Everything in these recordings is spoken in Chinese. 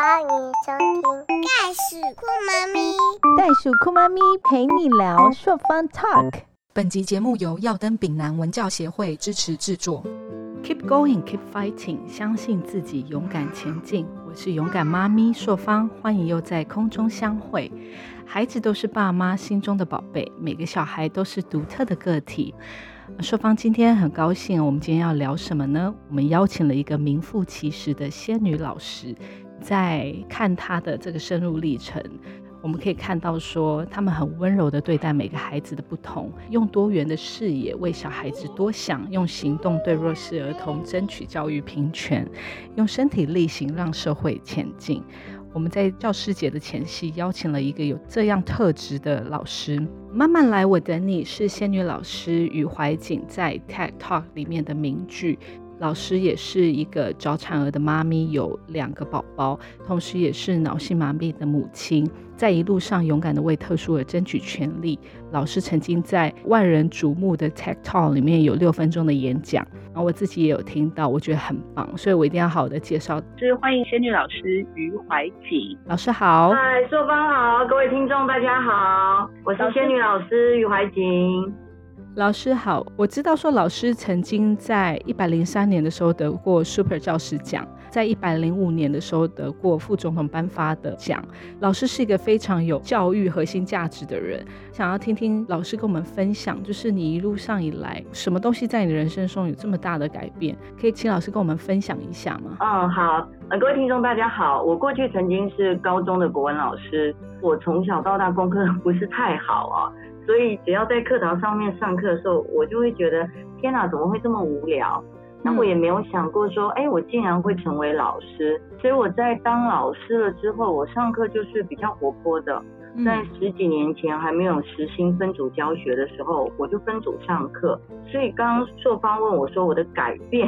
欢迎收听《袋鼠酷妈咪》，袋鼠酷妈咪陪你聊朔方 Talk。本集节目由耀登丙南文教协会支持制作。Keep going, keep fighting，相信自己，勇敢前进。我是勇敢妈咪朔方，欢迎又在空中相会。孩子都是爸妈心中的宝贝，每个小孩都是独特的个体。朔方今天很高兴，我们今天要聊什么呢？我们邀请了一个名副其实的仙女老师，在看他的这个深入历程。我们可以看到，说他们很温柔的对待每个孩子的不同，用多元的视野为小孩子多想，用行动对弱势儿童争取教育平权，用身体力行让社会前进。我们在教师节的前夕，邀请了一个有这样特质的老师。慢慢来，我等你是仙女老师与怀瑾在 TED Talk 里面的名句。老师也是一个早产儿的妈咪，有两个宝宝，同时也是脑性麻痹的母亲，在一路上勇敢的为特殊儿争取权利。老师曾经在万人瞩目的 TED Talk 里面有六分钟的演讲，然后我自己也有听到，我觉得很棒，所以我一定要好好的介绍。就是欢迎仙女老师于怀瑾老师好，嗨，朔方好，各位听众大家好，我是仙女老师于怀瑾。老师好，我知道说老师曾经在一百零三年的时候得过 Super 教师奖，在一百零五年的时候得过副总统颁发的奖。老师是一个非常有教育核心价值的人，想要听听老师跟我们分享，就是你一路上以来，什么东西在你的人生中有这么大的改变？可以请老师跟我们分享一下吗？嗯，好，呃，各位听众大家好，我过去曾经是高中的国文老师，我从小到大功课不是太好啊。所以只要在课堂上面上课的时候，我就会觉得天哪，怎么会这么无聊？那我也没有想过说，哎，我竟然会成为老师。所以我在当老师了之后，我上课就是比较活泼的。在十几年前还没有实行分组教学的时候，我就分组上课。所以刚刚硕方问我说，我的改变，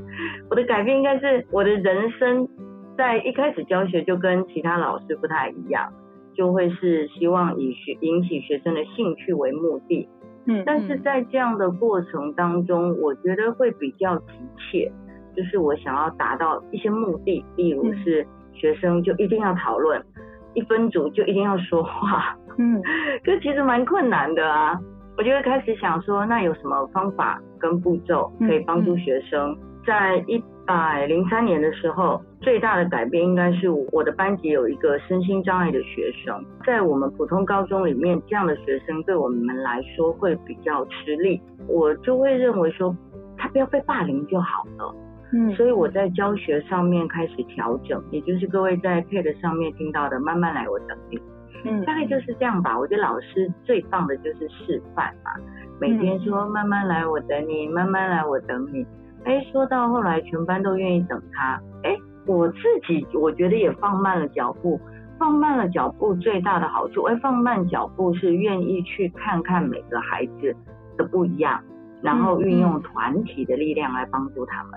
我的改变应该是我的人生在一开始教学就跟其他老师不太一样。就会是希望以学引起学生的兴趣为目的，嗯，但是在这样的过程当中，我觉得会比较急切，就是我想要达到一些目的，例如是学生就一定要讨论，一分组就一定要说话，嗯，这其实蛮困难的啊。我就会开始想说，那有什么方法跟步骤可以帮助学生在一。百零三年的时候，最大的改变应该是我的班级有一个身心障碍的学生，在我们普通高中里面，这样的学生对我们来说会比较吃力。我就会认为说，他不要被霸凌就好了。嗯，所以我在教学上面开始调整，也就是各位在 Pad 上面听到的“慢慢来，我等你”。嗯，大概就是这样吧。我觉得老师最棒的就是示范嘛，每天说“慢慢来，我等你”，“慢慢来，我等你”。哎，说到后来，全班都愿意等他。哎，我自己我觉得也放慢了脚步，放慢了脚步最大的好处，哎，放慢脚步是愿意去看看每个孩子的不一样，然后运用团体的力量来帮助他们。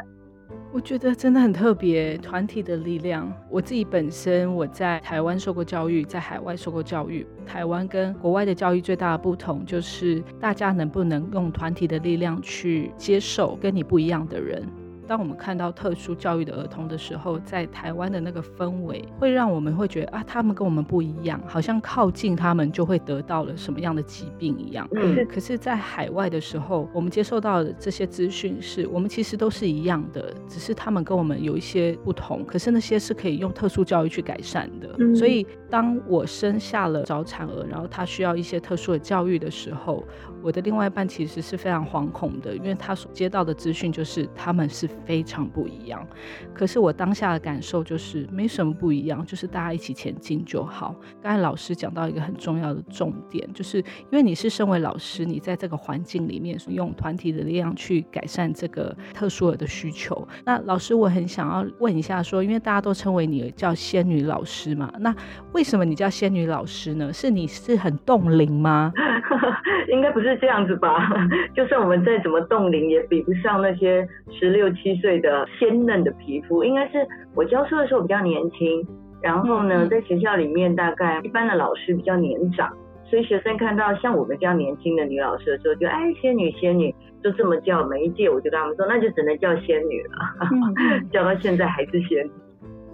我觉得真的很特别，团体的力量。我自己本身我在台湾受过教育，在海外受过教育。台湾跟国外的教育最大的不同，就是大家能不能用团体的力量去接受跟你不一样的人。当我们看到特殊教育的儿童的时候，在台湾的那个氛围，会让我们会觉得啊，他们跟我们不一样，好像靠近他们就会得到了什么样的疾病一样。可是，可是在海外的时候，我们接受到的这些资讯是，我们其实都是一样的，只是他们跟我们有一些不同。可是那些是可以用特殊教育去改善的。所以，当我生下了早产儿，然后他需要一些特殊的教育的时候，我的另外一半其实是非常惶恐的，因为他所接到的资讯就是他们是。非常不一样，可是我当下的感受就是没什么不一样，就是大家一起前进就好。刚才老师讲到一个很重要的重点，就是因为你是身为老师，你在这个环境里面用团体的力量去改善这个特殊儿的需求。那老师，我很想要问一下，说因为大家都称为你叫仙女老师嘛，那为什么你叫仙女老师呢？是你是很冻龄吗？应该不是这样子吧？就算我们再怎么冻龄，也比不上那些十六七岁的鲜嫩的皮肤。应该是我教书的时候比较年轻，然后呢，在学校里面大概一般的老师比较年长，所以学生看到像我们这样年轻的女老师的时候，就哎仙女仙女，就这么叫。每一届我就跟他们说，那就只能叫仙女了，叫到现在还是仙女。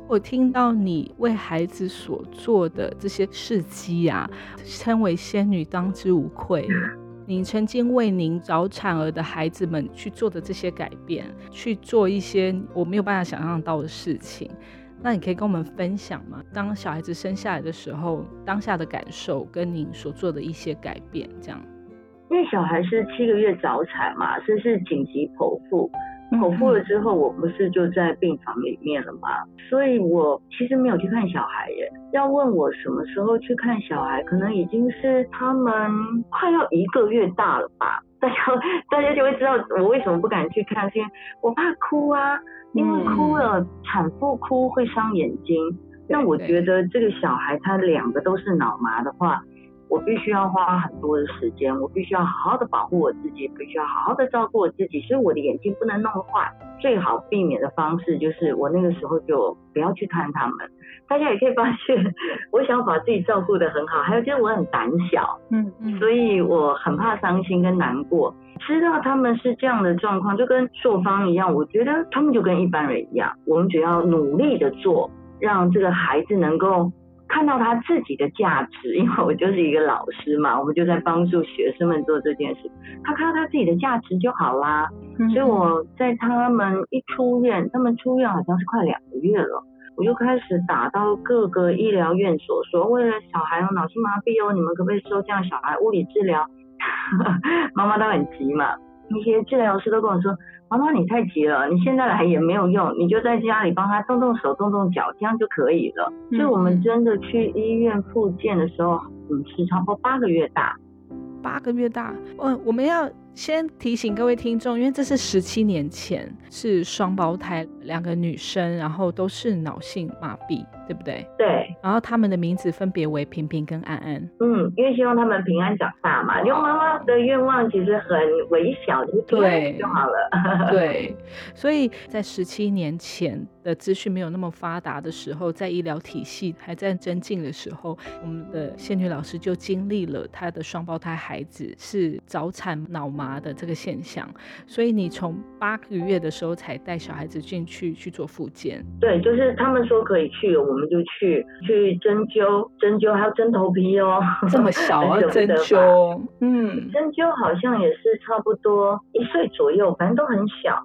我听到你为孩子所做的这些事迹啊，称为仙女当之无愧。你曾经为您早产儿的孩子们去做的这些改变，去做一些我没有办法想象到的事情，那你可以跟我们分享吗？当小孩子生下来的时候，当下的感受跟您所做的一些改变，这样。因为小孩是七个月早产嘛，所以是紧急剖腹。剖腹了之后，我不是就在病房里面了吗？所以我其实没有去看小孩耶。要问我什么时候去看小孩，可能已经是他们快要一个月大了吧。大家大家就会知道我为什么不敢去看，是因为我怕哭啊，因为哭了产妇哭会伤眼睛。那我觉得这个小孩他两个都是脑麻的话。我必须要花很多的时间，我必须要好好的保护我自己，必须要好好的照顾我自己，所以我的眼睛不能弄坏。最好避免的方式就是我那个时候就不要去看他们。大家也可以发现，我想把自己照顾的很好，还有就是我很胆小，嗯嗯，所以我很怕伤心跟难过。知道他们是这样的状况，就跟朔方一样，我觉得他们就跟一般人一样，我们只要努力的做，让这个孩子能够。看到他自己的价值，因为我就是一个老师嘛，我们就在帮助学生们做这件事。他看到他自己的价值就好啦。所以我在他们一出院，他们出院好像是快两个月了，我就开始打到各个医疗院所，说为了小孩有脑性麻痹哦，你们可不可以收这样小孩物理治疗？妈妈都很急嘛，那些治疗师都跟我说。妈妈，你太急了，你现在来也没有用，你就在家里帮他动动手、动动脚，这样就可以了。所以，我们真的去医院复健的时候，嗯，是差不多八个月大。八个月大，嗯，我们要先提醒各位听众，因为这是十七年前，是双胞胎，两个女生，然后都是脑性麻痹。对不对？对，然后他们的名字分别为平平跟安安。嗯，因为希望他们平安长大嘛。因为妈妈的愿望其实很微小，就是平安就好了。对，所以在十七年前的资讯没有那么发达的时候，在医疗体系还在增进的时候，我们的仙女老师就经历了她的双胞胎孩子是早产脑麻的这个现象。所以你从八个月的时候才带小孩子进去去做复健。对，就是他们说可以去。我们就去去针灸，针灸还要针头皮哦，这么小啊，针灸，嗯，针灸好像也是差不多一岁左右，反正都很小。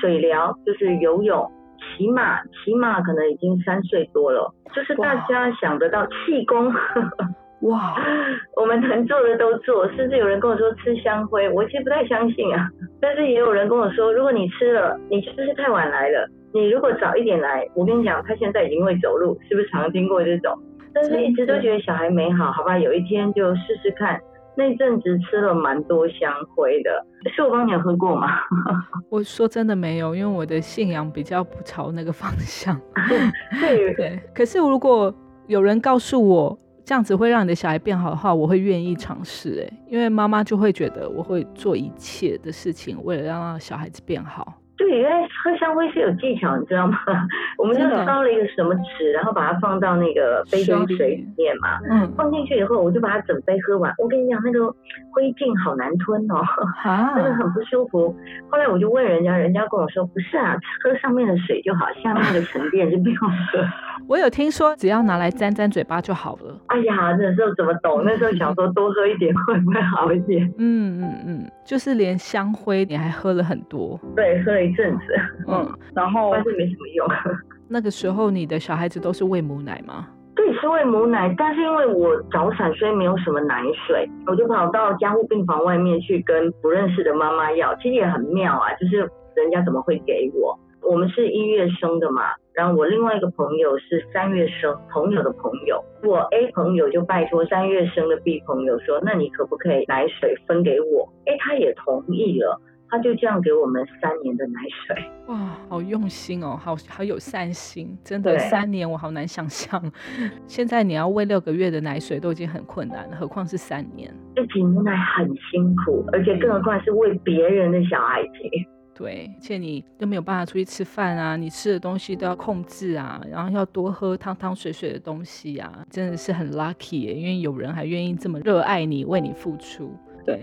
水疗就是游泳，骑马，骑马可能已经三岁多了。就是大家想得到气功，哇，我们能做的都做。甚至有人跟我说吃香灰，我其实不太相信啊。但是也有人跟我说，如果你吃了，你是不是太晚来了？你如果早一点来，我跟你讲，他现在已经会走路，是不是常听过这种？但是一直都觉得小孩美好，好吧，有一天就试试看。那阵子吃了蛮多香灰的，是我帮你喝过吗？我说真的没有，因为我的信仰比较不朝那个方向。对对。可是如果有人告诉我这样子会让你的小孩变好的话，我会愿意尝试。诶，因为妈妈就会觉得我会做一切的事情，为了让小孩子变好。对，因为喝香灰是有技巧，你知道吗？我们就烧了一个什么纸，然后把它放到那个杯装水里面嘛。嗯。放进去以后，我就把它整杯喝完。我跟你讲，那个灰烬好难吞哦，真的很不舒服。后来我就问人家，人家跟我说，不是啊，喝上面的水就好，下面的沉淀就不用喝。我有听说，只要拿来沾沾嘴巴就好了。哎呀，那时候怎么懂？那时候想说多喝一点会不会好一点？嗯嗯嗯，就是连香灰你还喝了很多。对，喝了一阵子。嗯，然后但是没什么用。那个时候你的小孩子都是喂母奶吗？对，是喂母奶，但是因为我早产，所以没有什么奶水，我就跑到加护病房外面去跟不认识的妈妈要。其实也很妙啊，就是人家怎么会给我？我们是一月生的嘛，然后我另外一个朋友是三月生，朋友的朋友，我 A 朋友就拜托三月生的 B 朋友说，那你可不可以奶水分给我？哎，他也同意了，他就这样给我们三年的奶水。哇，好用心哦，好好有善心，真的三年我好难想象。现在你要喂六个月的奶水都已经很困难了，何况是三年？自己母奶很辛苦，而且更何况是喂别人的小孩子。对，而且你都没有办法出去吃饭啊，你吃的东西都要控制啊，然后要多喝汤汤水水的东西啊，真的是很 lucky，因为有人还愿意这么热爱你，为你付出。对，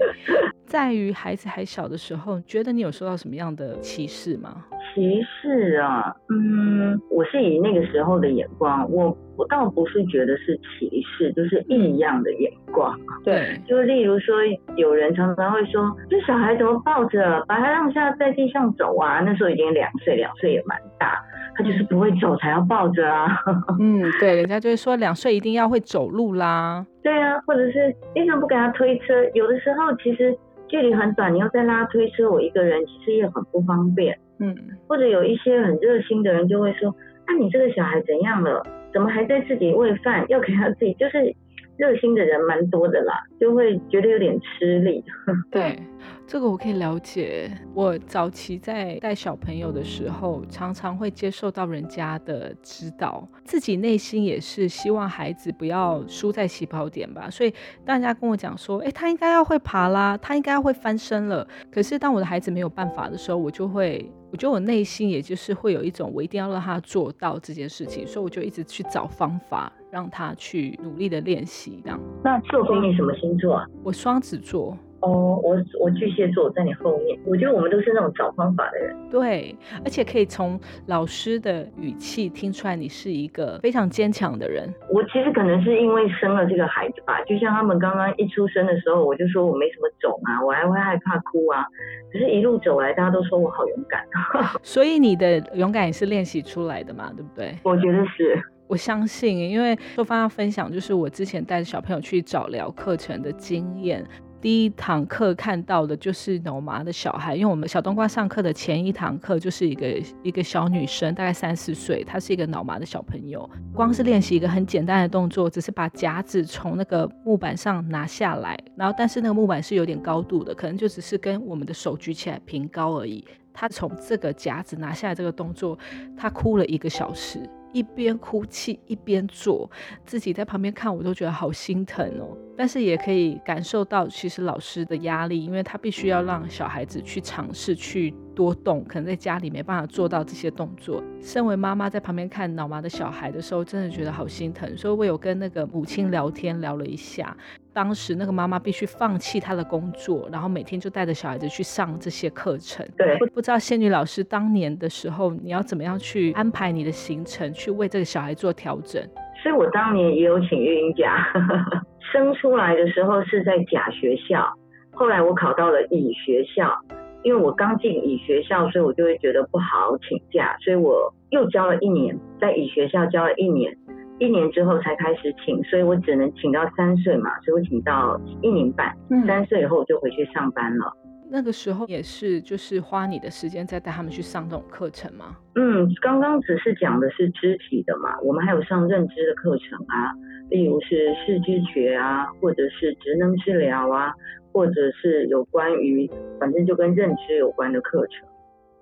在于孩子还小的时候，觉得你有受到什么样的歧视吗？歧视啊，嗯，我是以那个时候的眼光，我我倒不是觉得是歧视，就是异样的眼光。对，就例如说，有人常常会说，这小孩怎么抱着，把他让下在地上走啊？那时候已经两岁，两岁也蛮大，他就是不会走才要抱着啊。嗯，对，人家就会说两岁一定要会走路啦。对啊，或者是为什么不给他推车？有的时候其实距离很短，你要再拉推车，我一个人其实也很不方便。嗯，或者有一些很热心的人就会说，那你这个小孩怎样了？怎么还在自己喂饭？要给他自己，就是热心的人蛮多的啦，就会觉得有点吃力。对，这个我可以了解。我早期在带小朋友的时候，常常会接受到人家的指导，自己内心也是希望孩子不要输在起跑点吧。所以大家跟我讲说，哎，他应该要会爬啦，他应该要会翻身了。可是当我的孩子没有办法的时候，我就会。我觉得我内心也就是会有一种，我一定要让他做到这件事情，所以我就一直去找方法让他去努力的练习。这样。那作风你什么星座啊？我双子座。哦，我我巨蟹座在你后面。我觉得我们都是那种找方法的人。对，而且可以从老师的语气听出来，你是一个非常坚强的人。我其实可能是因为生了这个孩子吧，就像他们刚刚一出生的时候，我就说我没什么肿啊，我还会害怕哭啊。可是，一路走来，大家都说我好勇敢。所以你的勇敢也是练习出来的嘛，对不对？我觉得是，我相信，因为说方要分享，就是我之前带着小朋友去找疗课程的经验。第一堂课看到的就是脑麻的小孩，因为我们小冬瓜上课的前一堂课就是一个一个小女生，大概三四岁，她是一个脑麻的小朋友。光是练习一个很简单的动作，只是把夹子从那个木板上拿下来，然后但是那个木板是有点高度的，可能就只是跟我们的手举起来平高而已。她从这个夹子拿下来这个动作，她哭了一个小时。一边哭泣一边做，自己在旁边看，我都觉得好心疼哦。但是也可以感受到，其实老师的压力，因为他必须要让小孩子去尝试去多动，可能在家里没办法做到这些动作。身为妈妈在旁边看脑麻的小孩的时候，真的觉得好心疼。所以我有跟那个母亲聊天，聊了一下。当时那个妈妈必须放弃她的工作，然后每天就带着小孩子去上这些课程。对，不不知道仙女老师当年的时候，你要怎么样去安排你的行程，去为这个小孩做调整？所以我当年也有请育婴假，生出来的时候是在假学校，后来我考到了乙学校，因为我刚进乙学校，所以我就会觉得不好请假，所以我又教了一年，在乙学校教了一年。一年之后才开始请，所以我只能请到三岁嘛，所以我请到一年半。三岁以后我就回去上班了。那个时候也是，就是花你的时间在带他们去上这种课程吗？嗯，刚刚只是讲的是肢体的嘛，我们还有上认知的课程啊，例如是视知觉啊，或者是职能治疗啊，或者是有关于反正就跟认知有关的课程。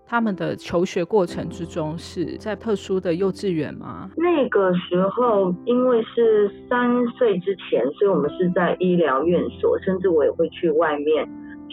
他们的求学过程之中是在特殊的幼稚园吗？那个时候因为是三岁之前，所以我们是在医疗院所，甚至我也会去外面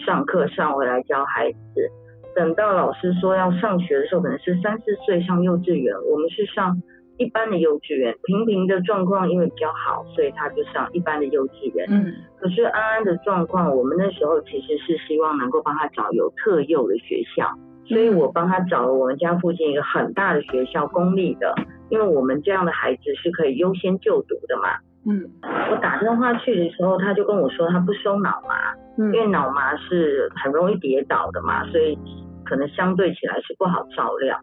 上课上回来教孩子。等到老师说要上学的时候，可能是三四岁上幼稚园，我们是上一般的幼稚园。平平的状况因为比较好，所以他就上一般的幼稚园。嗯。可是安安的状况，我们那时候其实是希望能够帮他找有特幼的学校。所以我帮他找了我们家附近一个很大的学校，公立的，因为我们这样的孩子是可以优先就读的嘛。嗯，我打电话去的时候，他就跟我说他不收脑麻，因为脑麻是很容易跌倒的嘛，所以可能相对起来是不好照料。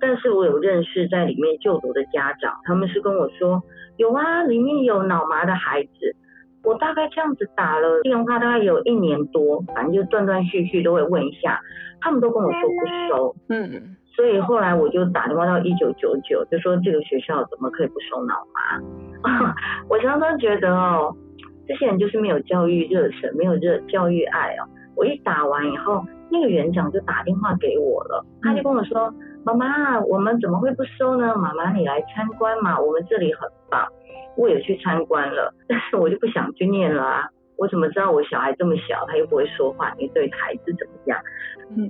但是我有认识在里面就读的家长，他们是跟我说有啊，里面有脑麻的孩子。我大概这样子打了电话，大概有一年多，反正就断断续续都会问一下，他们都跟我说不收，嗯，所以后来我就打电话到一九九九，就说这个学校怎么可以不收脑麻？我常常觉得哦，这些人就是没有教育热忱，没有热教育爱哦。我一打完以后，那个园长就打电话给我了，他就跟我说：“妈妈，我们怎么会不收呢？妈妈你来参观嘛，我们这里很棒。”我也去参观了，但是我就不想去念了啊！我怎么知道我小孩这么小，他又不会说话，你对孩子怎么样？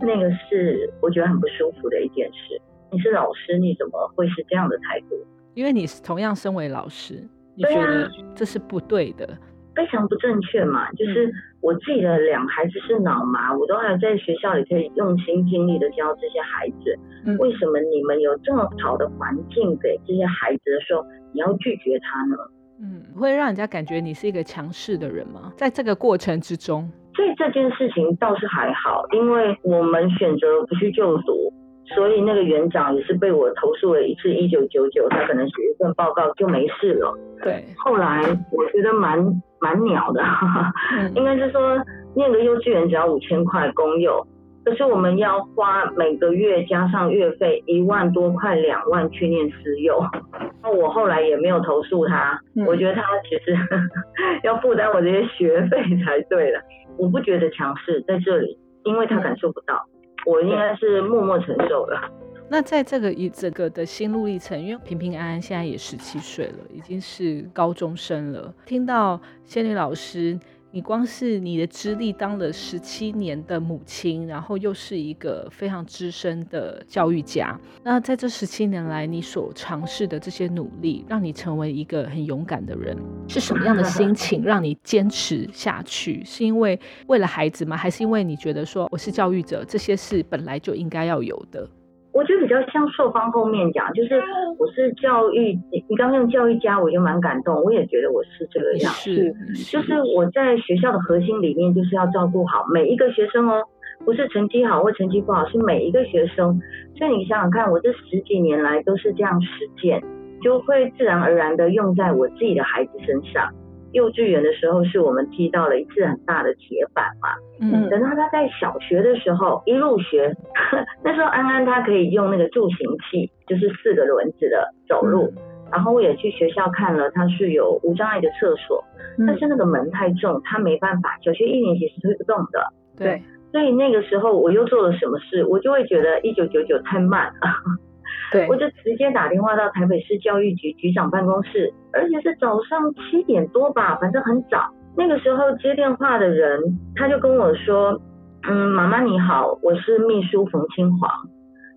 那个是我觉得很不舒服的一件事。你是老师，你怎么会是这样的态度？因为你同样身为老师，你觉得这是不对的。非常不正确嘛。就是我自己的两孩子是脑麻，我都还在学校里可以用心尽力的教这些孩子。嗯为什么你们有这么好的环境给这些孩子的时候，你要拒绝他呢？嗯，会让人家感觉你是一个强势的人吗？在这个过程之中，所以这件事情倒是还好，因为我们选择不去就读，所以那个园长也是被我投诉了一次一九九九，他可能写一份报告就没事了。对，后来我觉得蛮蛮鸟的，嗯 应该是说念个幼稚园只要五千块公幼，可是我们要花每个月加上月费一万多块两万去念私幼。那我后来也没有投诉他，嗯我觉得他其实 要负担我这些学费才对了。我不觉得强势在这里，因为他感受不到，我应该是默默承受的。那在这个一整个的心路历程，因为平平安安现在也十七岁了，已经是高中生了。听到仙女老师，你光是你的资历当了十七年的母亲，然后又是一个非常资深的教育家。那在这十七年来，你所尝试的这些努力，让你成为一个很勇敢的人，是什么样的心情让你坚持下去？是因为为了孩子吗？还是因为你觉得说我是教育者，这些是本来就应该要有的？我觉得比较像受方后面讲，就是我是教育，你你刚刚用教育家，我就蛮感动，我也觉得我是这个样。是，就是我在学校的核心理念就是要照顾好每一个学生哦，不是成绩好或成绩不好，是每一个学生。所以你想想看，我这十几年来都是这样实践，就会自然而然的用在我自己的孩子身上。幼稚园的时候是我们踢到了一次很大的铁板嘛，嗯等到他在小学的时候一入学，那时候安安他可以用那个助行器，就是四个轮子的走路。然后我也去学校看了，它是有无障碍的厕所，但是那个门太重，他没办法。小学一年级是推不动的，对，所以那个时候我又做了什么事，我就会觉得一九九九太慢了，对我就直接打电话到台北市教育局局长办公室，而且是早上七点多吧，反正很早。那个时候接电话的人，他就跟我说：“嗯，妈妈你好，我是秘书冯清华，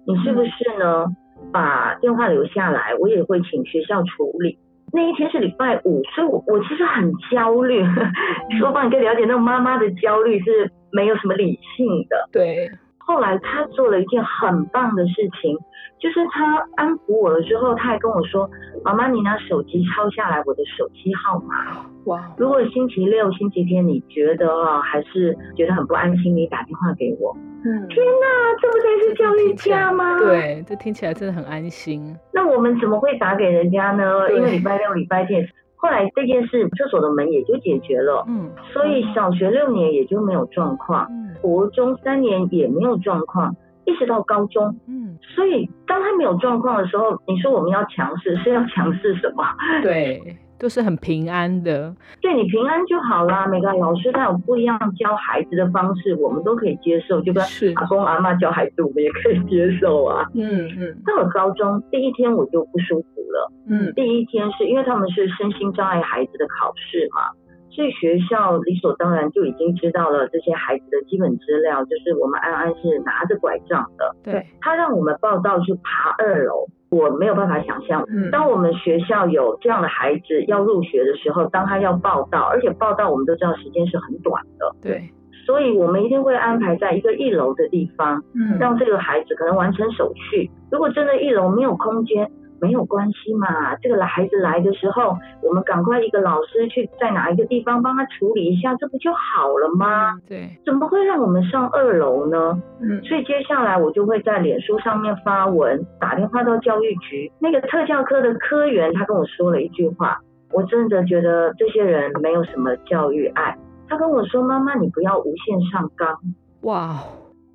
你是不是呢？把电话留下来，我也会请学校处理。”那一天是礼拜五，所以我我其实很焦虑。说吧，你可以了解那种妈妈的焦虑是没有什么理性的。对，后来他做了一件很棒的事情，就是他安抚我了之后，他还跟我说：“妈妈，你拿手机抄下来我的手机号码。哇，如果星期六、星期天你觉得啊还是觉得很不安心，你打电话给我。”嗯，天哪，这不才是教育家吗？。对，这听起来真的很安心。那我们怎么会打给人家呢？因为礼拜六、礼拜天，后来这件事厕所的门也就解决了，嗯。所以小学六年也就没有状况，嗯。国中三年也没有状况，一直到高中。嗯，所以当他没有状况的时候，你说我们要强势是要强势什么？对，都是很平安的。对你平安就好啦。每个老师他有不一样教孩子的方式，我们都可以接受，就跟是阿公阿妈教孩子，我们也可以接受啊。嗯嗯到了高中第一天我就不舒服了。嗯第一天是因为他们是身心障碍孩子的考试嘛，所以学校理所当然就已经知道了这些孩子的基本资料，就是我们安安是拿着拐杖的，对，他让我们报道去爬二楼，我没有办法想象。嗯当我们学校有这样的孩子要入学的时候，当他要报到，而且报到我们都知道时间是很短的，对，所以我们一定会安排在一个一楼的地方，嗯让这个孩子可能完成手续。如果真的一楼没有空间，没有关系嘛，这个孩子来的时候，我们赶快一个老师去在哪一个地方帮他处理一下，这不就好了吗？对，怎么会让我们上二楼呢？嗯所以接下来我就会在脸书上面发文，打电话到教育局。那个特教科的科员他跟我说了一句话，我真的觉得这些人没有什么教育爱。他跟我说：“妈妈，你不要无限上纲。哇，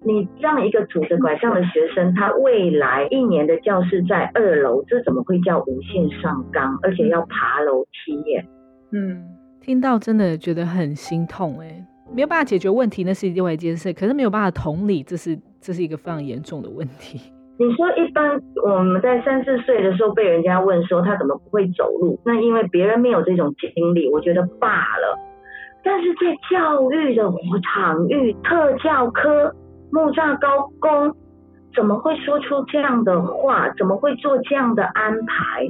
你让一个拄着拐杖的学生，他未来一年的教室在二楼，这怎么会叫无限上纲？而且要爬楼梯耶？嗯，听到真的觉得很心痛哎，没有办法解决问题，那是另外一件事，可是没有办法同理，这是这是一个非常严重的问题。你说一般我们在三四岁的时候被人家问说他怎么不会走路，那因为别人没有这种经历，我觉得罢了。但是在教育的场域，特教科、木栅高工，怎么会说出这样的话？怎么会做这样的安排？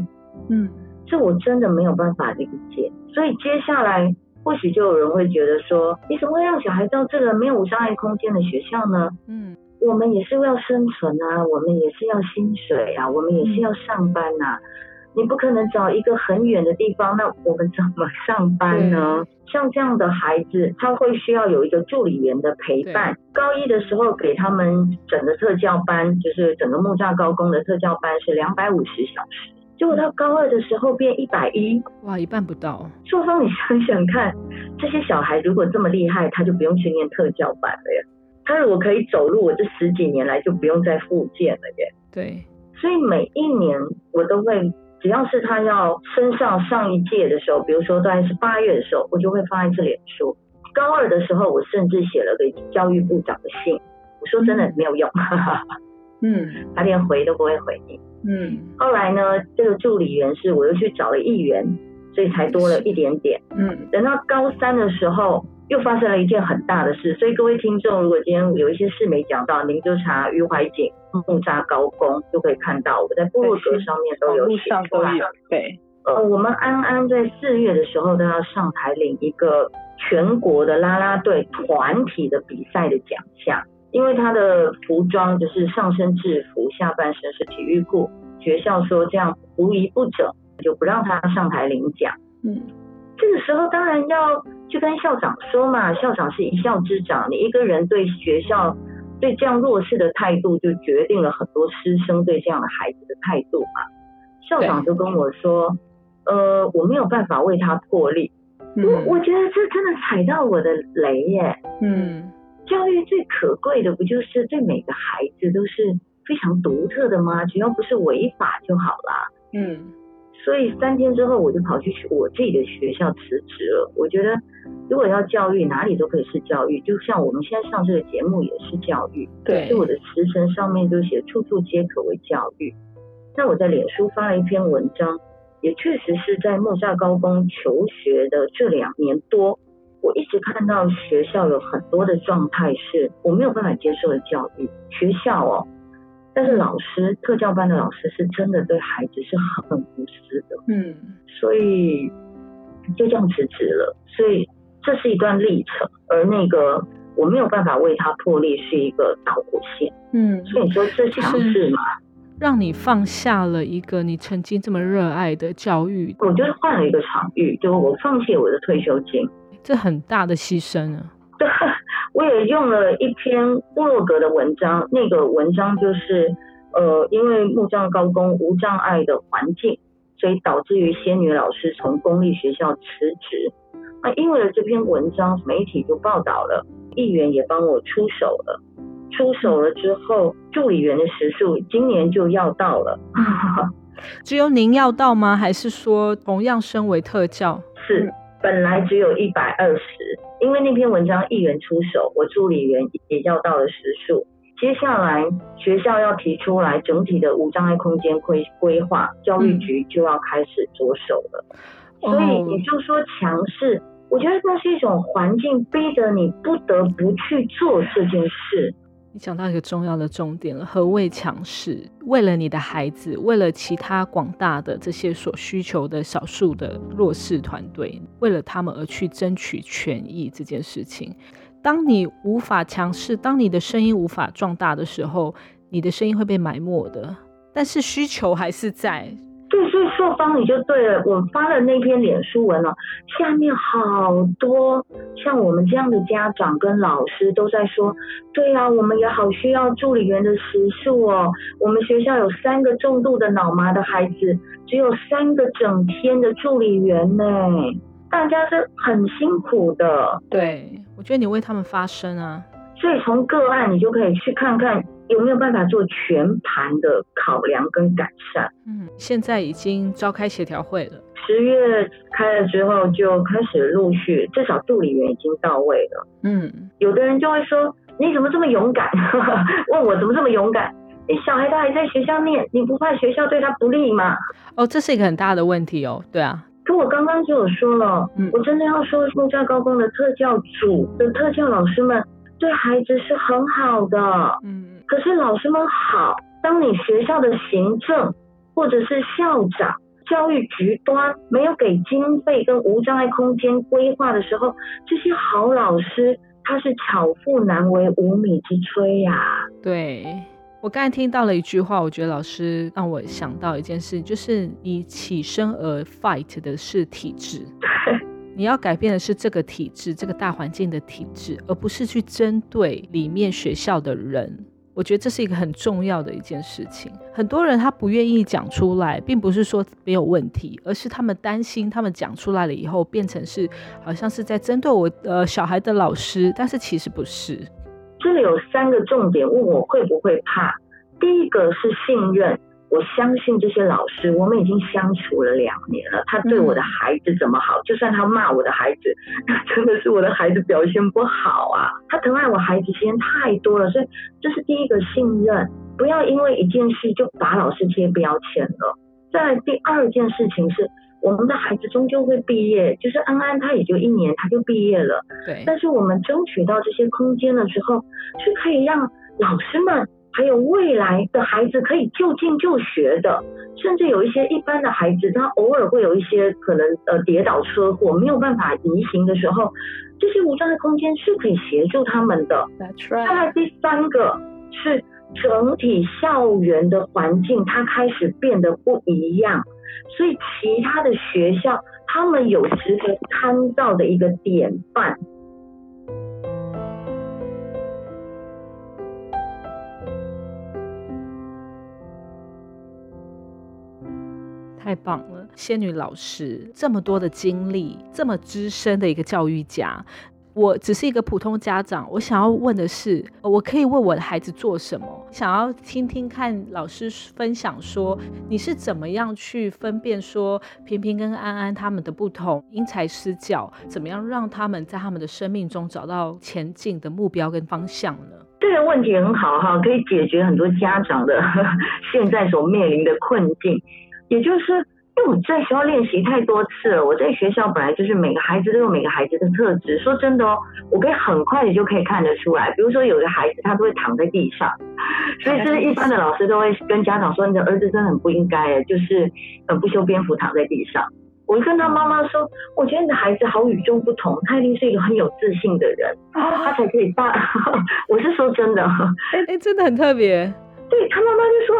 嗯这我真的没有办法理解。所以接下来或许就有人会觉得说，你怎么会让小孩到这个没有无障碍空间的学校呢？嗯，我们也是要生存啊，我们也是要薪水啊，我们也是要上班呐、你不可能找一个很远的地方，那我们怎么上班呢？像这样的孩子，他会需要有一个助理员的陪伴。高一的时候给他们整个特教班，就是整个木栅高工的特教班是两百五十小时，结果到高二的时候变一百一。哇，一半不到。硕芳，你想想看，这些小孩如果这么厉害，他就不用去念特教班了呀。他如果可以走路，我这十几年来就不用再复健了耶。对，所以每一年我都会，只要是他要升上上一届的时候，比如说大概是八月的时候，我就会发一次脸书。高二的时候，我甚至写了给教育部长的信，我说真的没有用，嗯他连回都不会回你。嗯后来呢，这个助理员是我又去找了议员，所以才多了一点点。嗯，等到高三的时候，又发生了一件很大的事，所以各位听众，如果今天有一些事没讲到，您就查余怀瑾木扎高工就可以看到，我在部落格上面都有写出来。对，呃，我们安安在四月的时候都要上台领一个全国的啦啦队团体的比赛的奖项，因为他的服装就是上身制服，下半身是体育裤，学校说这样无一不整，就不让他上台领奖。嗯，这个时候当然要去跟校长说嘛，校长是一校之长，你一个人对学校对这样弱势的态度，就决定了很多师生对这样的孩子的态度嘛。校长就跟我说，呃，我没有办法为他破例。我我觉得这真的踩到我的雷耶。嗯教育最可贵的不就是对每个孩子都是非常独特的吗？只要不是违法就好啦。嗯所以三天之后，我就跑去我自己的学校辞职了。我觉得，如果要教育，哪里都可以是教育。就像我们现在上这个节目也是教育，对所以我的辞呈上面就写“处处皆可为教育”。那我在脸书发了一篇文章，也确实是在木栅高工求学的这两年多，我一直看到学校有很多的状态是我没有办法接受的教育。学校哦，但是老师特教班的老师是真的对孩子是很无私的，嗯所以就这样辞职了。所以这是一段历程，而那个我没有办法为他破例是一个导火线。嗯，所以你说这强势嘛？让你放下了一个你曾经这么热爱的教育，我就是换了一个场域，就我放弃我的退休金。这很大的牺牲啊。对，我也用了一篇部落格的文章，那个文章就是呃，因为木障高工无障碍的环境，所以导致于仙女老师从公立学校辞职。那因为了这篇文章，媒体就报道了，议员也帮我出手了。出手了之后，助理员的时数今年就要到了。只有您要到吗？还是说同样身为特教？是，本来只有一百二十，因为那篇文章议员出手，我助理员也要到了时数。接下来学校要提出来整体的无障碍空间规规划，教育局就要开始着手了。所以你就说强势，我觉得那是一种环境逼着你不得不去做这件事。你讲到一个重要的重点了，何谓强势？为了你的孩子，为了其他广大的这些所需求的少数的弱势团队，为了他们而去争取权益这件事情。当你无法强势，当你的声音无法壮大的时候，你的声音会被埋没的。但是需求还是在。对，所以硕芳你就对了。我发了那篇脸书文了，下面好多像我们这样的家长跟老师都在说，对啊，我们也好需要助理员的时数哦。我们学校有三个重度的脑麻的孩子，只有三个整天的助理员呢，大家是很辛苦的。对，我觉得你为他们发声啊。所以从个案你就可以去看看有没有办法做全盘的考量跟改善。嗯，现在已经召开协调会了。十月开了之后，就开始陆续，至少助理员已经到位了。嗯，有的人就会说：“你怎么这么勇敢？” 问我怎么这么勇敢？你小孩他还在学校念，你不怕学校对他不利吗？哦，这是一个很大的问题哦。对啊。可我刚刚就有说了，嗯我真的要说木栅高工的特教组的特教老师们对孩子是很好的。嗯可是老师们好，当你学校的行政或者是校长教育局端没有给经费跟无障碍空间规划的时候，这些好老师他是巧妇难为无米之炊呀。对。我刚才听到了一句话，我觉得老师让我想到一件事，就是你起身而 fight 的是体制，你要改变的是这个体制，这个大环境的体制，而不是去针对里面学校的人。我觉得这是一个很重要的一件事情。很多人他不愿意讲出来，并不是说没有问题，而是他们担心，他们讲出来了以后，变成是好像是在针对我呃小孩的老师，但是其实不是。这里有三个重点，问我会不会怕。第一个是信任，我相信这些老师，我们已经相处了两年了。他对我的孩子怎么好，就算他骂我的孩子，那真的是我的孩子表现不好啊。他疼爱我孩子时间太多了，所以这是第一个信任。不要因为一件事就把老师贴标签了。再第二件事情是。我们的孩子终究会毕业，就是安安他也就一年他就毕业了。对。但是我们争取到这些空间了之后，是可以让老师们还有未来的孩子可以就近就学的，甚至有一些一般的孩子，他偶尔会有一些可能呃跌倒车祸没有办法移行的时候，这些无障碍空间是可以协助他们的。That's right。再来第三个是整体校园的环境，它开始变得不一样。所以，其他的学校他们有值得参照的一个典范。太棒了，仙女老师这么多的经历，这么资深的一个教育家。我只是一个普通家长，我想要问的是，我可以为我的孩子做什么？想要听听看老师分享，说你是怎么样去分辨说平平跟安安他们的不同，因材施教，怎么样让他们在他们的生命中找到前进的目标跟方向呢？这个问题很好哈，可以解决很多家长的 现在所面临的困境，也就是。因为我在学校练习太多次了，我在学校本来就是每个孩子都有每个孩子的特质。说真的哦，我可以很快的就可以看得出来。比如说有的孩子他都会躺在地上，所以是一般的老师都会跟家长说：“你的儿子真的很不应该哎，就是呃不修边幅躺在地上。”我就跟他妈妈说：“我觉得你的孩子好与众不同，他一定是一个很有自信的人，他才可以大。”我是说真的，哎哎，真的很特别。对他妈妈就说：“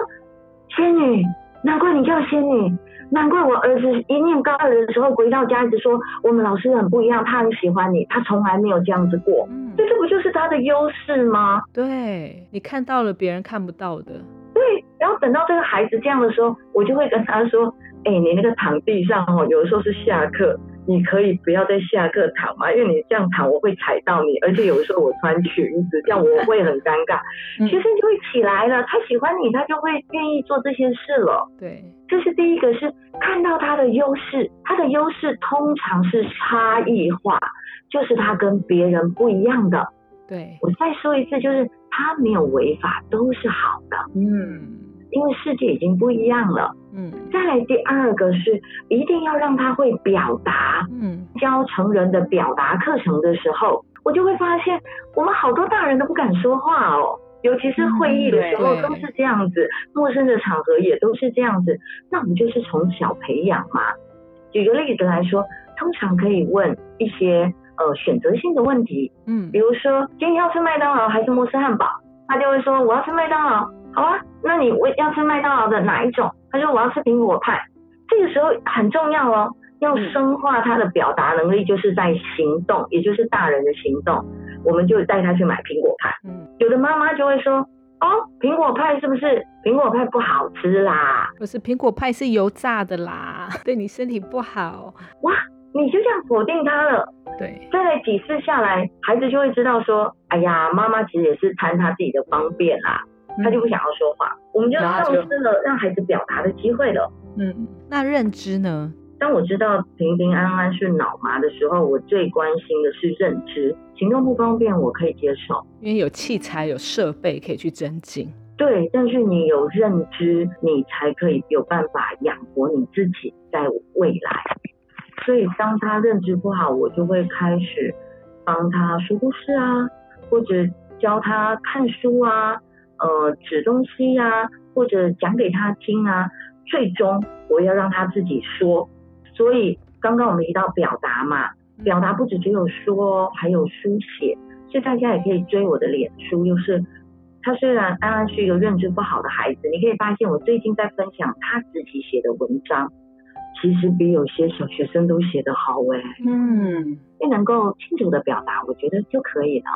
仙女，难怪你叫仙女。”难怪我儿子一念高二的时候回到家一直说我们老师很不一样，他很喜欢你，他从来没有这样子过。嗯，这这不就是他的优势吗？对，你看到了别人看不到的。对，然后等到这个孩子这样的时候，我就会跟他说：“哎，你那个场地上哦，有的时候是下课。”你可以不要在下课躺嘛？因为你这样躺，我会踩到你，而且有时候我穿裙子，这样我会很尴尬。学生就会起来了，他喜欢你，他就会愿意做这些事了。对，这是第一个，是看到他的优势，他的优势通常是差异化，就是他跟别人不一样的。对，我再说一次，就是他没有违法，都是好的。嗯。因为世界已经不一样了，嗯，再来第二个是一定要让他会表达，嗯，教成人的表达课程的时候，我就会发现我们好多大人都不敢说话哦，尤其是会议的时候都是这样子，陌生的场合也都是这样子，那我们就是从小培养嘛。举个例子来说，通常可以问一些呃选择性的问题，嗯，比如说今天要吃麦当劳还是摩斯汉堡，他就会说我要吃麦当劳。好啊，那你我要吃麦当劳的哪一种？他说我要吃苹果派。这个时候很重要哦，要深化他的表达能力，就是在行动，也就是大人的行动。我们就带他去买苹果派。嗯，有的妈妈就会说，哦，苹果派是不是苹果派不好吃啦？不是，苹果派是油炸的啦，对你身体不好。哇，你就这样否定他了。对，再来几次下来，孩子就会知道说，哎呀，妈妈其实也是贪他自己的方便啦。他就不想要说话，我们就丧失了让孩子表达的机会了。嗯，那认知呢？当我知道平平安安是脑麻的时候，我最关心的是认知，行动不方便我可以接受，因为有器材有设备可以去增进。对，但是你有认知，你才可以有办法养活你自己在未来。所以当他认知不好，我就会开始帮他说故事啊，或者教他看书啊。呃，指东西呀，或者讲给他听啊，最终我要让他自己说。所以刚刚我们提到表达嘛，表达不止只有说，还有书写。所以大家也可以追我的脸书，就是他虽然安安是一个认知不好的孩子，你可以发现我最近在分享他自己写的文章，其实比有些小学生都写得好哎。嗯，因能够清楚的表达，我觉得就可以了。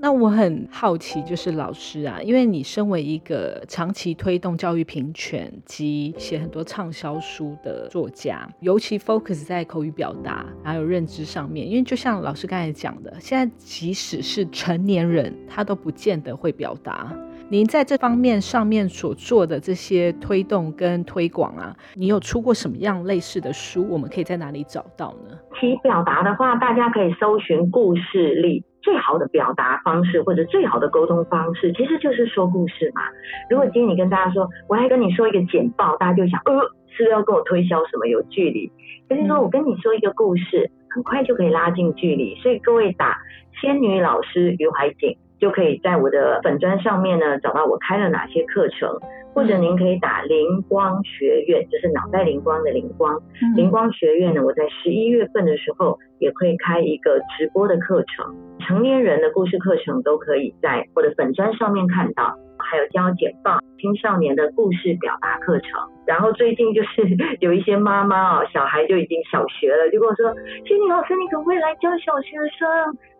那我很好奇，就是老师啊，因为你身为一个长期推动教育平权及写很多畅销书的作家，尤其 focus 在口语表达还有认知上面。因为就像老师刚才讲的，现在即使是成年人，他都不见得会表达。您在这方面上面所做的这些推动跟推广啊，你有出过什么样类似的书？我们可以在哪里找到呢？提表达的话，大家可以搜寻故事力。最好的表达方式或者最好的沟通方式，其实就是说故事嘛。如果今天你跟大家说，我来跟你说一个简报，大家就想，呃，是不是要跟我推销什么有距离？可是说我跟你说一个故事，很快就可以拉近距离。所以各位打仙女老师于怀瑾，就可以在我的粉砖上面呢找到我开了哪些课程。或者您可以打灵光学院，就是脑袋灵光的灵光。灵光学院呢，我在十一月份的时候也会开一个直播的课程，成年人的故事课程都可以在我的粉砖上面看到，还有教简报、青少年的故事表达课程。然后最近就是 有一些妈妈哦，小孩就已经小学了，就跟我说：“仙女老师，你可不可以来教小学生？”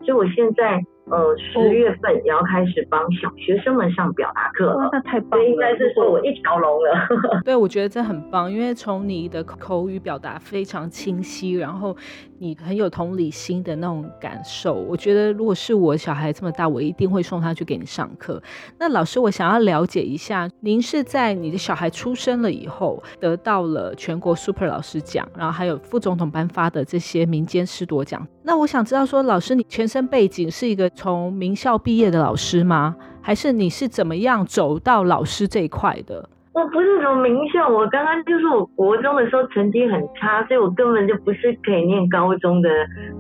所以我现在。呃，十月份也要开始帮小学生们上表达课了，那太棒了！应该是说我一条龙了。对，我觉得这很棒，因为从你的口语表达非常清晰，然后你很有同理心的那种感受，我觉得如果是我小孩这么大，我一定会送他去给你上课。那老师，我想要了解一下，您是在你的小孩出生了以后得到了全国 Super 老师奖，然后还有副总统颁发的这些民间师铎奖。那我想知道说，老师你全身背景是一个。从名校毕业的老师吗？还是你是怎么样走到老师这一块的？我不是从名校，我刚刚就是我国中的时候成绩很差，所以我根本就不是可以念高中的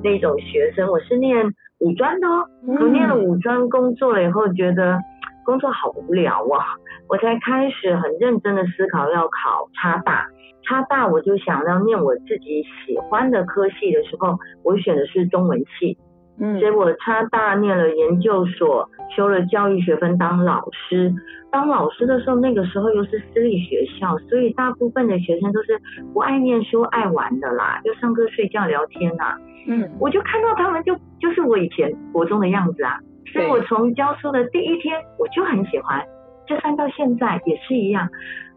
那种学生。我是念五专的哦，我念了五专，工作了以后觉得工作好无聊啊，我才开始很认真的思考要考差大。差大我就想要念我自己喜欢的科系的时候，我选的是中文系。嗯结果差大念了研究所，修了教育学分当老师。当老师的时候，那个时候又是私立学校，所以大部分的学生都是不爱念书、爱玩的啦，就上课睡觉聊天呐。嗯，我就看到他们就就是我以前国中的样子啊，所以我从教书的第一天我就很喜欢，就算到现在也是一样。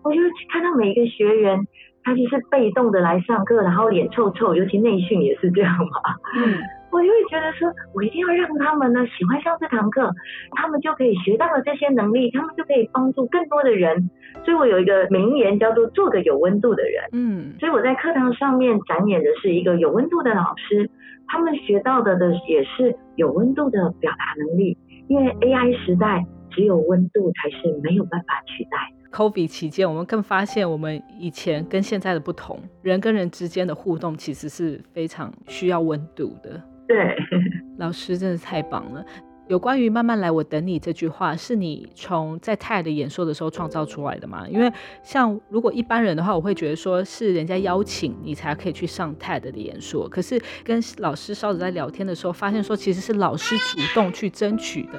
我就看到每一个学员，他就是被动的来上课，然后脸臭臭，尤其内训也是这样嘛。嗯。我就会觉得说，我一定要让他们呢喜欢上这堂课，他们就可以学到了这些能力，他们就可以帮助更多的人。所以我有一个名言叫做“做个有温度的人”。嗯，所以我在课堂上面展演的是一个有温度的老师，他们学到的的也是有温度的表达能力。因为 AI 时代，只有温度才是没有办法取代的。COVID 期间，我们更发现我们以前跟现在的不同，人跟人之间的互动其实是非常需要温度的。对，老师真的太棒了。有关于“慢慢来，我等你”这句话，是你从在泰的演说的时候创造出来的吗？因为像如果一般人的话，我会觉得说是人家邀请你才可以去上泰的演说。可是跟老师稍子在聊天的时候，发现说其实是老师主动去争取的。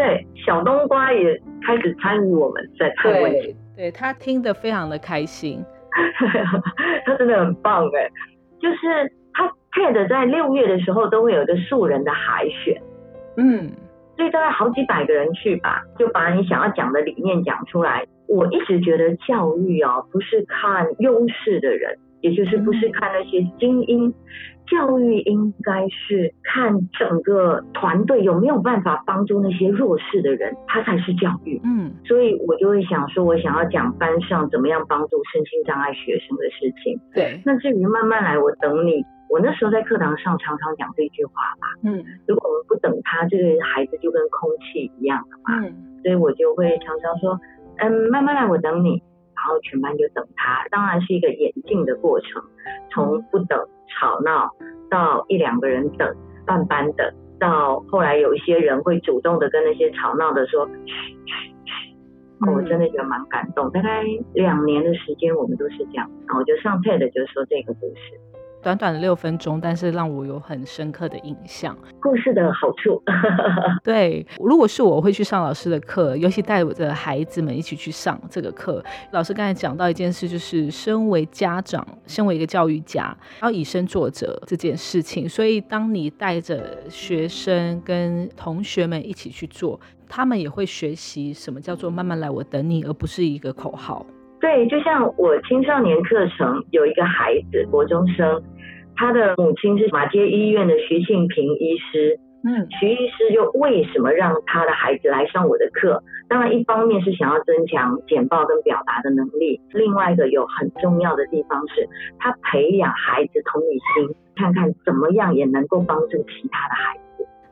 对，小冬瓜也开始参与我们在泰问题，对他听得非常的开心，他真的很棒哎，就是。TED 在六月的时候都会有一个素人的海选，嗯，所以大概好几百个人去吧，就把你想要讲的理念讲出来。我一直觉得教育哦，不是看优势的人，也就是不是看那些精英，教育应该是看整个团队有没有办法帮助那些弱势的人，他才是教育。嗯，所以我就会想说，我想要讲班上怎么样帮助身心障碍学生的事情。对，那至于慢慢来，我等你。我那时候在课堂上常常讲这句话吧，嗯，如果我们不等他，这个孩子就跟空气一样的嘛，嗯，所以我就会常常说，嗯，慢慢来，我等你，然后全班就等他，当然是一个演进的过程，从不等吵闹到一两个人等，半班等，到后来有一些人会主动的跟那些吵闹的说，嘘嘘嘘，哦我真的觉得蛮感动。大概两年的时间，我们都是这样，然后我就上 TED 就说这个故事。短短的六分钟，但是让我有很深刻的印象。故事的好处，对，如果是我我会去上老师的课，尤其带我的孩子们一起去上这个课。老师刚才讲到一件事，就是身为家长，身为一个教育家，要以身作则这件事情。所以，当你带着学生跟同学们一起去做，他们也会学习什么叫做“慢慢来，我等你”，而不是一个口号。对，就像我青少年课程有一个孩子，国中生，他的母亲是马街医院的徐庆平医师。嗯，徐医师就为什么让他的孩子来上我的课？当然，一方面是想要增强简报跟表达的能力，另外一个有很重要的地方是，他培养孩子同理心，看看怎么样也能够帮助其他的孩子。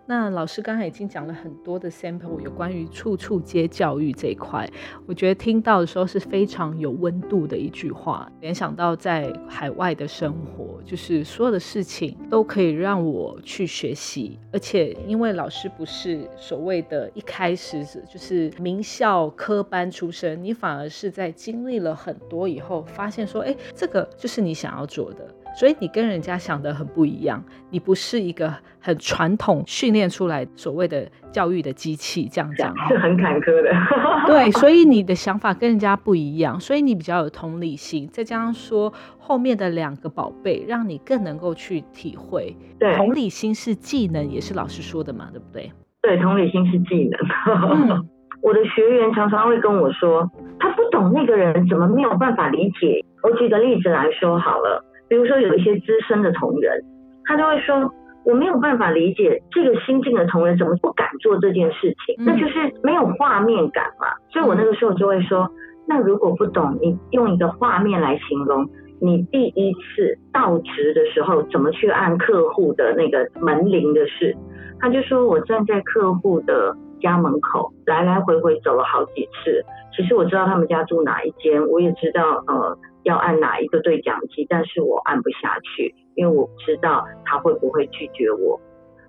那老师刚才已经讲了很多的 sample，有关于处处皆教育这一块，我觉得听到的时候是非常有温度的一句话。联想到在海外的生活，就是所有的事情都可以让我去学习，而且因为老师不是所谓的一开始就是名校科班出身，你反而是在经历了很多以后，发现说，哎，这个就是你想要做的。所以你跟人家想的很不一样，你不是一个很传统训练出来所谓的教育的机器，这样讲是很坎坷的。对，所以你的想法跟人家不一样，所以你比较有同理心，再加上说后面的两个宝贝，让你更能够去体会。对，同理心是技能，也是老师说的嘛，对不对？对，同理心是技能。我的学员常常会跟我说，他不懂那个人怎么没有办法理解。我举个例子来说好了。比如说有一些资深的同仁，他就会说我没有办法理解这个新进的同仁怎么不敢做这件事情，那就是没有画面感嘛。所以我那个时候就会说，那如果不懂，你用一个画面来形容你第一次到职的时候怎么去按客户的那个门铃的事。他就说我站在客户的家门口来来回回走了好几次，其实我知道他们家住哪一间，我也知道呃。要按哪一个对讲机，但是我按不下去，因为我不知道他会不会拒绝我。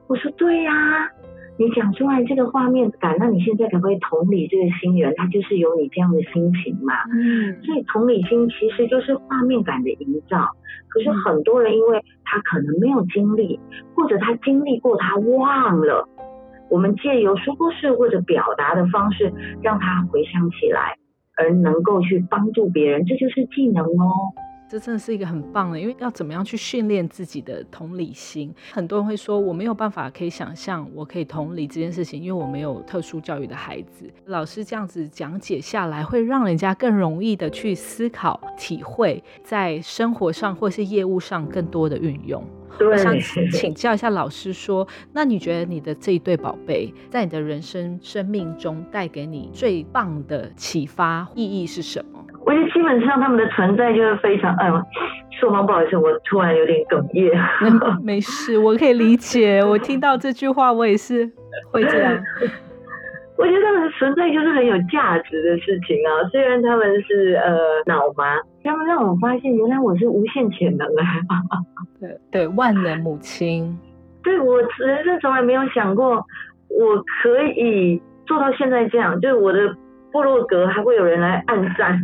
我说对呀，你讲出来这个画面感，那你现在可不可以同理这个新人，他就是有你这样的心情嘛？嗯，所以同理心其实就是画面感的营造。可是很多人因为他可能没有经历，或者他经历过他忘了，我们借由说故事或者表达的方式，让他回想起来。而能够去帮助别人，这就是技能哦。这真的是一个很棒的，因为要怎么样去训练自己的同理心？很多人会说我没有办法可以想象我可以同理这件事情，因为我没有特殊教育的孩子。老师这样子讲解下来，会让人家更容易的去思考、体会，在生活上或是业务上更多的运用。我想请教一下老师，说那你觉得你的这一对宝贝，在你的人生生命中带给你最棒的启发意义是什么？我觉得基本上他们的存在就是非常……哎呦，硕芳，不好意思，我突然有点哽咽。没事，我可以理解。我听到这句话，我也是会这样。我觉得他们的存在就是很有价值的事情啊！虽然他们是呃脑麻，他们让我发现原来我是无限潜能啊！对对，万能母亲。对我人生从来没有想过我可以做到现在这样，就是我的部落格还会有人来暗赞，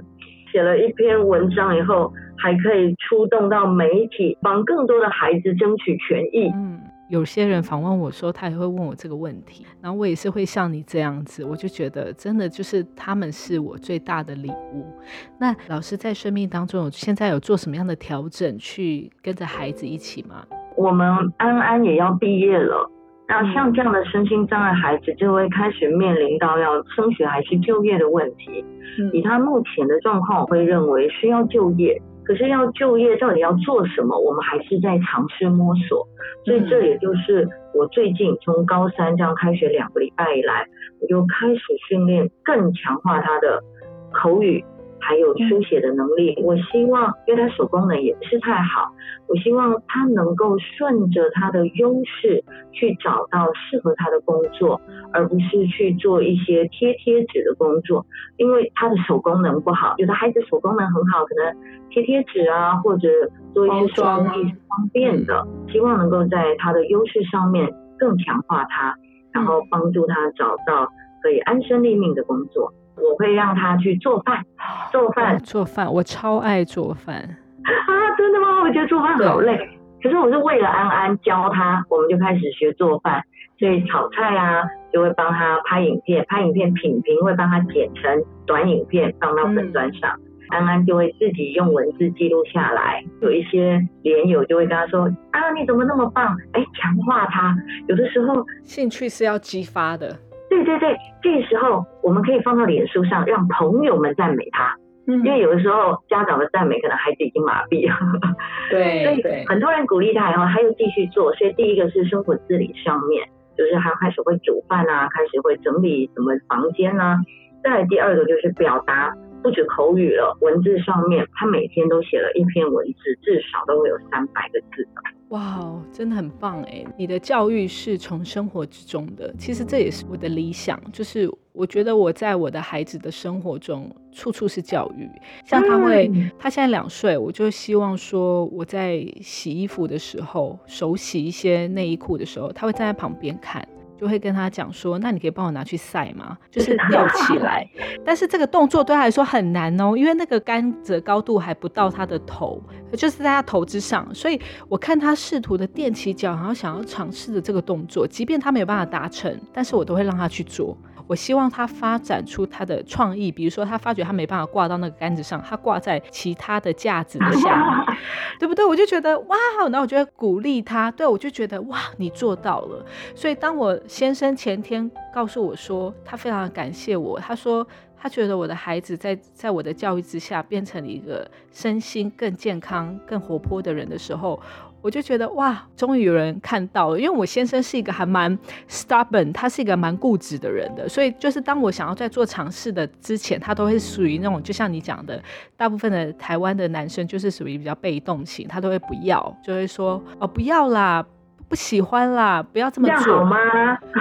写了一篇文章以后还可以出动到媒体，帮更多的孩子争取权益。嗯。有些人访问我说，他也会问我这个问题，然后我也是会像你这样子，我就觉得真的就是他们是我最大的礼物。那老师在生命当中，现在有做什么样的调整，去跟着孩子一起吗？我们安安也要毕业了，那像这样的身心障碍孩子，就会开始面临到要升学还是就业的问题。以他目前的状况，我会认为需要就业。可是要就业到底要做什么，我们还是在尝试摸索。所以这也就是我最近从高三这样开学两个礼拜以来，我就开始训练，更强化他的口语。还有书写的能力，我希望，因为他手功能也不是太好，我希望他能够顺着他的优势去找到适合他的工作，而不是去做一些贴贴纸的工作。因为他的手功能不好，有的孩子手功能很好，可能贴贴纸啊，或者做一些手工艺是方便的。希望能够在他的优势上面更强化他，然后帮助他找到可以安身立命的工作。我会让他去做饭，做饭做饭，我超爱做饭啊！真的吗？我觉得做饭好累，可是我是为了安安教他，我们就开始学做饭。所以炒菜啊，就会帮他拍影片，拍影片品评会帮他剪成短影片放到粉砖上。安安就会自己用文字记录下来，有一些连友就会跟他说：“啊，你怎么那么棒？”哎，强化他。有的时候兴趣是要激发的。对对对，这时候我们可以放到脸书上，让朋友们赞美他。嗯，因为有的时候家长的赞美，可能孩子已经麻痹了。对，所以很多人鼓励他，然后他又继续做。所以第一个是生活自理上面，就是他开始会煮饭啊，开始会整理什么房间啊。再第二个就是表达。不止口语了，文字上面他每天都写了一篇文字，至少都会有三百个字哇，真的很棒哎！你的教育是从生活之中的，其实这也是我的理想，就是我觉得我在我的孩子的生活中处处是教育。像他会，他现在两岁，我就希望说我在洗衣服的时候，手洗一些内衣裤的时候，他会站在旁边看。就会跟他讲说，那你可以帮我拿去晒吗？就是吊起来，但是这个动作对他来说很难哦，因为那个甘蔗高度还不到他的头，就是在他头之上，所以我看他试图的踮起脚，然后想要尝试的这个动作，即便他没有办法达成，但是我都会让他去做。我希望他发展出他的创意，比如说他发觉他没办法挂到那个杆子上，他挂在其他的架子的下面，对不对？我就觉得哇，然后我就会鼓励他，对我就觉得哇，你做到了。所以当我先生前天告诉我说，他非常感谢我，他说他觉得我的孩子在在我的教育之下变成了一个身心更健康、更活泼的人的时候。我就觉得哇，终于有人看到了，因为我先生是一个还蛮 stubborn，他是一个蛮固执的人的，所以就是当我想要在做尝试的之前，他都会属于那种，就像你讲的，大部分的台湾的男生就是属于比较被动型，他都会不要，就会说哦不要啦，不喜欢啦，不要这么做吗？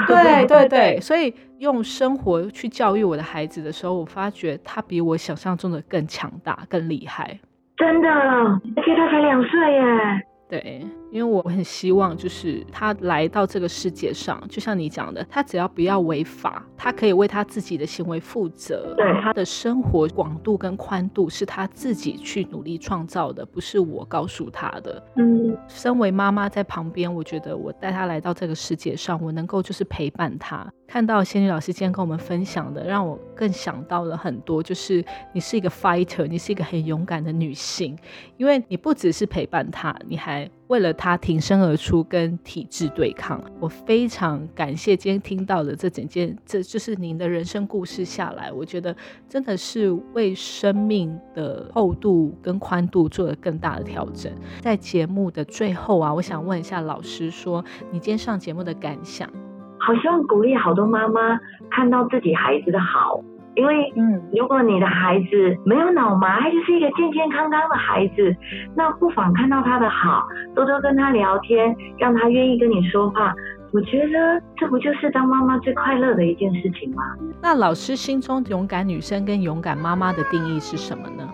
对对对，所以用生活去教育我的孩子的时候，我发觉他比我想象中的更强大、更厉害。真的，而且他才两岁耶。对，因为我很希望，就是他来到这个世界上，就像你讲的，他只要不要违法，他可以为他自己的行为负责。对，他的生活广度跟宽度是他自己去努力创造的，不是我告诉他的。嗯，身为妈妈在旁边，我觉得我带他来到这个世界上，我能够就是陪伴他。看到仙女老师今天跟我们分享的，让我更想到了很多。就是你是一个 fighter，你是一个很勇敢的女性，因为你不只是陪伴他，你还为了他挺身而出，跟体制对抗。我非常感谢今天听到的这整件，这就是您的人生故事下来，我觉得真的是为生命的厚度跟宽度做了更大的调整。在节目的最后啊，我想问一下老师，说你今天上节目的感想。好希望鼓励好多妈妈看到自己孩子的好，因为嗯，如果你的孩子没有脑麻，他就是一个健健康康的孩子，那不妨看到他的好，多多跟他聊天，让他愿意跟你说话。我觉得这不就是当妈妈最快乐的一件事情吗？那老师心中勇敢女生跟勇敢妈妈的定义是什么呢？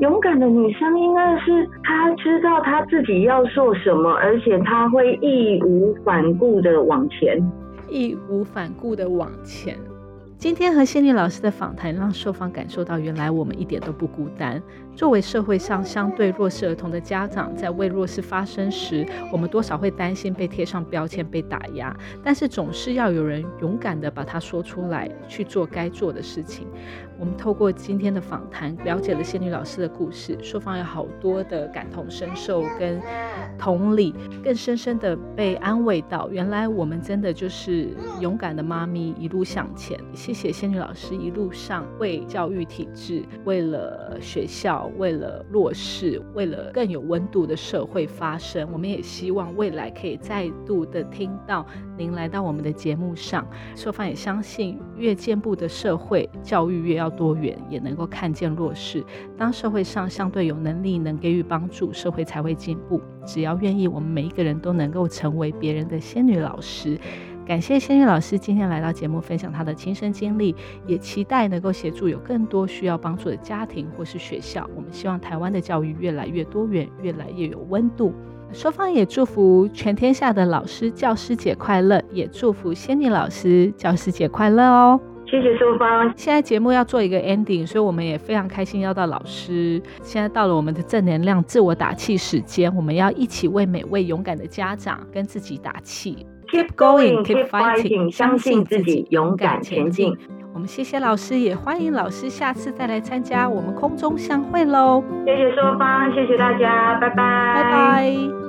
勇敢的女生应该是她知道她自己要做什么，而且她会义无反顾的往前。义无反顾的往前。今天和仙女老师的访谈，让受访感受到，原来我们一点都不孤单。作为社会上相对弱势儿童的家长，在为弱势发声时，我们多少会担心被贴上标签、被打压，但是总是要有人勇敢的把它说出来，去做该做的事情。我们透过今天的访谈，了解了仙女老师的故事，受访有好多的感同身受跟同理，更深深的被安慰到，原来我们真的就是勇敢的妈咪，一路向前。谢谢仙女老师一路上为教育体制，为了学校。为了弱势，为了更有温度的社会发声，我们也希望未来可以再度的听到您来到我们的节目上。说方也相信，越进步的社会，教育越要要多元，也能够看见弱势。当社会上相对有能力能给予帮助，社会才会进步。只要愿意，我们每一个人都能够成为别人的仙女老师。感谢仙女老师今天来到节目分享她的亲身经历，也期待能够协助有更多需要帮助的家庭或是学校。我们希望台湾的教育越来越多元，越来越有温度。双方也祝福全天下的老师教师节快乐，也祝福仙女老师教师节快乐哦。谢谢淑芳。现在节目要做一个 ending，所以我们也非常开心邀到老师。现在到了我们的正能量自我打气时间，我们要一起为每位勇敢的家长跟自己打气。Keep going, keep fighting，相信自己，勇敢前进。我们谢谢老师，也欢迎老师下次再来参加我们空中相会喽。谢谢淑芳，谢谢大家，拜拜，拜拜。